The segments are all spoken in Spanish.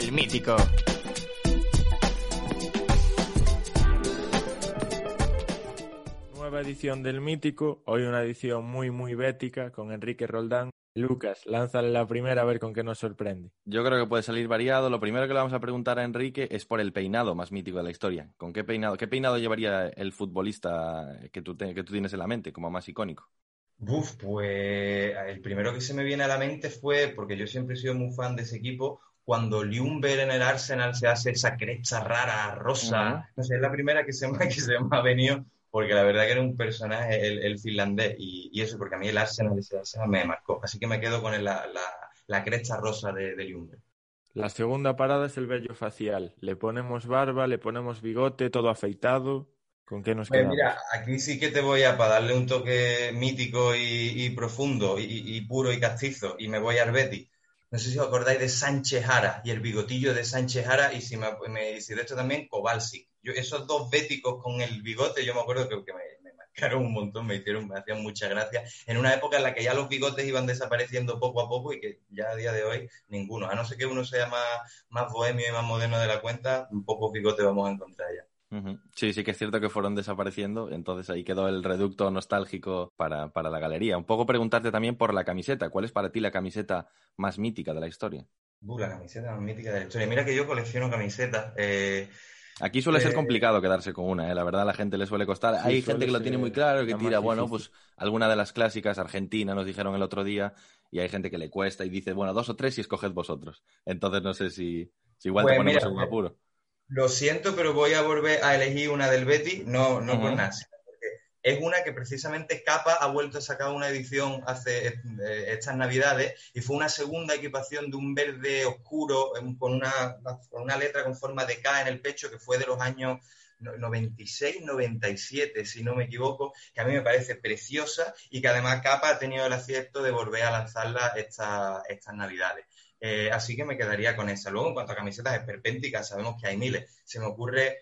El mítico. Nueva edición del mítico, hoy una edición muy muy bética con Enrique Roldán. Lucas, lánzale la primera a ver con qué nos sorprende. Yo creo que puede salir variado. Lo primero que le vamos a preguntar a Enrique es por el peinado más mítico de la historia. ¿Con qué peinado, qué peinado llevaría el futbolista que tú, te- que tú tienes en la mente como más icónico? Buf, pues el primero que se me viene a la mente fue, porque yo siempre he sido muy fan de ese equipo, cuando Ljungberg en el Arsenal se hace esa cresta rara, rosa. No sé, es la primera que se me, que se me ha venido, porque la verdad que era un personaje, el, el finlandés, y, y eso, porque a mí el Arsenal, ese Arsenal me marcó. Así que me quedo con el- la, la- la cresta rosa de, de Ljungberg. La segunda parada es el vello facial. Le ponemos barba, le ponemos bigote, todo afeitado. ¿Con qué nos Pues quedamos? mira, aquí sí que te voy a, para darle un toque mítico y, y profundo y, y puro y castizo, y me voy al Betis. No sé si os acordáis de Sánchez Jara y el bigotillo de Sánchez Jara, y si, me, me- de hecho también Kovalsic. Yo, esos dos béticos con el bigote, yo me acuerdo que, me, marcaron un montón, me hicieron, me hacían mucha gracia. En una época en la que ya los bigotes iban desapareciendo poco a poco y que ya a día de hoy ninguno. A no ser que uno sea más, más bohemio y más moderno de la cuenta, pocos bigotes vamos a encontrar ya. Sí, sí que es cierto que fueron desapareciendo, entonces ahí quedó el reducto nostálgico para, para la galería. Un poco preguntarte también por la camiseta. ¿Cuál es para ti la camiseta más mítica de la historia? Uh, la camiseta más mítica de la historia. Mira que yo colecciono camisetas. eh, Aquí suele ser Eh, complicado quedarse con una, ¿eh? la verdad a la gente le suele costar. Sí, Hay suele gente que lo tiene muy claro, que tira, bueno, difícil. pues alguna de las clásicas, Argentina nos dijeron el otro día, y hay gente que le cuesta y dice, bueno, dos o tres y escoged vosotros. Entonces no sé si, si igual Pues te ponemos mira, en un apuro. Lo siento, pero voy a volver a elegir una del Betty, no, no por nada, sino porque es una que precisamente Capa ha vuelto a sacar una edición hace eh, estas navidades y fue una segunda equipación de un verde oscuro eh, con una, con una letra con forma de K en el pecho que fue de los años 96, 97, si no me equivoco, que a mí me parece preciosa y que además Capa ha tenido el acierto de volver a lanzarla esta- estas navidades. Eh, así que me quedaría con esa. Luego, en cuanto a camisetas esperpénticas, sabemos que hay miles. Se me ocurre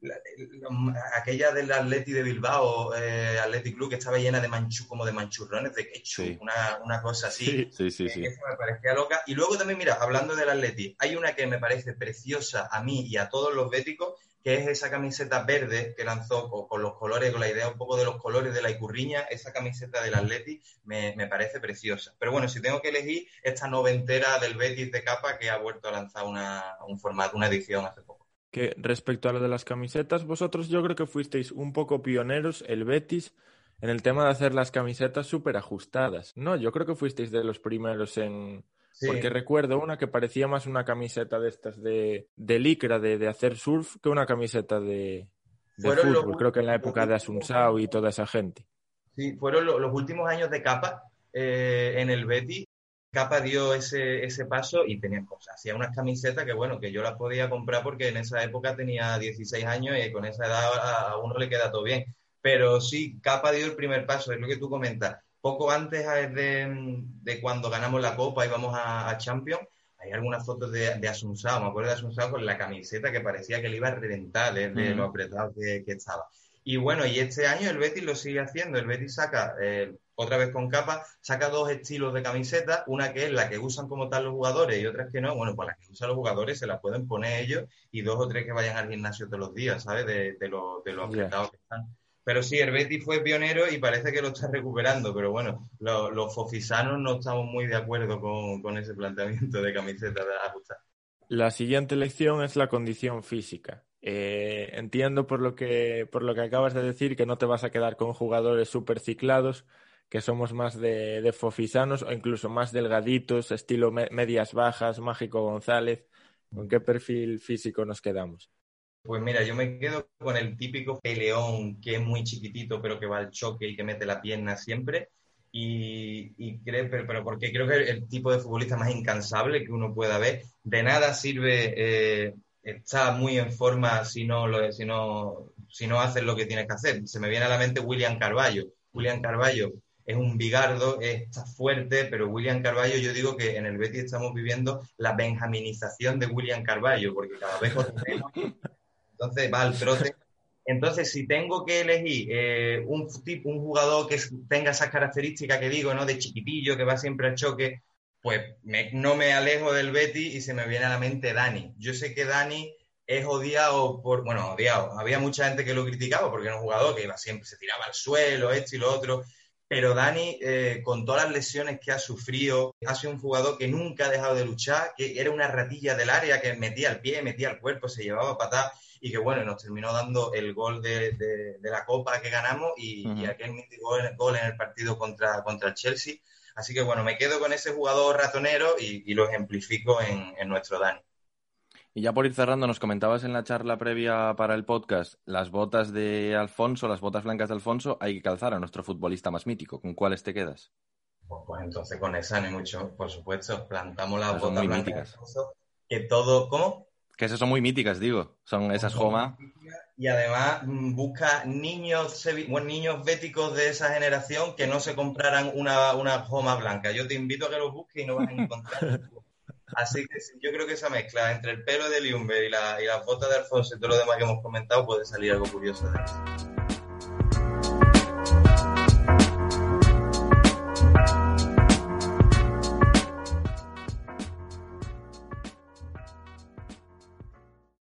la- la- aquella del Atleti de Bilbao, eh, Athletic Club, que estaba llena de manchu, como de manchurrones de Sí. una, una cosa así. Sí. Sí, que Esa me parecía loca. Y luego también, mira, hablando del Atleti, hay una que me parece preciosa a mí y a todos los béticos, que es esa camiseta verde que lanzó con, los colores, con la idea un poco de los colores de la Icurriña, esa camiseta del Atleti me, me parece preciosa. Pero bueno, si tengo que elegir esta noventera del Betis de capa que ha vuelto a lanzar una, un formato, una edición hace poco. Que respecto a lo de las camisetas, vosotros yo creo que fuisteis un poco pioneros, el Betis, en el tema de hacer las camisetas súper ajustadas. No, yo creo que fuisteis de los primeros en... Sí. Porque recuerdo una que parecía más una camiseta de estas de, de licra, de, de hacer surf, que una camiseta de, de los fútbol. Creo que en la época de Asunsao y toda esa gente. Sí, fueron lo- los últimos años de Capa eh, en el Betis. Capa dio ese, ese paso y tenía cosas. Hacía unas camisetas que, bueno, que yo las podía comprar porque en esa época tenía 16 años y con esa edad a, a uno le queda todo bien. Pero sí, Capa dio el primer paso, es lo que tú comentas. Poco antes eh, de, de cuando ganamos la Copa y vamos a, a Champions, hay algunas fotos de, de Asunsao, me acuerdo de Asunsao con la camiseta que parecía que le iba a reventar de, de Ujú. lo apretado que, que estaba. Y bueno, y este año el Betis lo sigue haciendo. El Betis saca, eh, otra vez con capa, saca dos estilos de camiseta, una que es la que usan como tal los jugadores y otra que no. Bueno, pues la que usan los jugadores se la pueden poner ellos y dos o tres que vayan al gimnasio todos los días, ¿sabes? De, de lo, de lo Ya. apretados que están. Pero sí, el fue pionero y parece que lo está recuperando, pero bueno, lo- los fofisanos no estamos muy de acuerdo con, ese planteamiento de camiseta de ajustar. La siguiente lección es la condición física. Eh, entiendo por lo que, por lo que acabas de decir que no te vas a quedar con jugadores súper ciclados, que somos más de, de fofisanos o incluso más delgaditos, estilo me- medias bajas, Mágico González. ¿Con qué perfil físico nos quedamos? Pues mira, yo me quedo con el típico peleón que es muy chiquitito pero que va al choque y que mete la pierna siempre. y, creo, pero, porque creo que el tipo de futbolista más incansable que uno pueda ver. De nada sirve eh, estar muy en forma si no, lo, si, no, si no haces lo que tienes que hacer. Se me viene a la mente William Carballo. William Carballo es un bigardo, está fuerte, pero William Carballo, yo digo que en el Betis estamos viviendo la benjaminización de William Carballo, porque cada vez menos. Entonces va al trote entonces, si tengo que elegir eh, un, tipo, un jugador que tenga esas características que digo, ¿no? De chiquitillo, que va siempre al choque, pues no me alejo del Betty y se me viene a la mente Dani. Yo sé que Dani es odiado por, bueno, odiado. Había mucha gente que lo criticaba porque era un jugador que iba siempre, se tiraba al suelo, esto y lo otro. Pero Dani, eh, con todas las lesiones que ha sufrido, ha sido un jugador que nunca ha dejado de luchar, que era una ratilla del área, que metía el pie, metía el cuerpo, se llevaba patada y que bueno, nos terminó dando el gol de, la Copa que ganamos y, aquel mítico gol, en el partido contra, contra Chelsea. Así que bueno, me quedo con ese jugador ratonero y, lo ejemplifico en, nuestro Dani. Y ya por ir cerrando, nos comentabas en la charla previa para el podcast, las botas de Alfonso, las botas blancas de Alfonso, hay que calzar a nuestro futbolista más mítico. ¿Con cuáles te quedas? Pues, pues entonces con esa ni mucho, por supuesto. Plantamos las botas blancas de Alfonso, que todo, ¿cómo? Que esas son muy míticas, digo. Son esas Joma. Y además mm, busca niños, niños béticos de esa generación que no se compraran una, una Joma blanca. Yo te invito a que los busques y no vas a encontrar. Así que yo creo que esa mezcla entre el pelo de Liumber y, la, y las botas de Alfonso y todo lo demás que hemos comentado puede salir algo curioso de eso.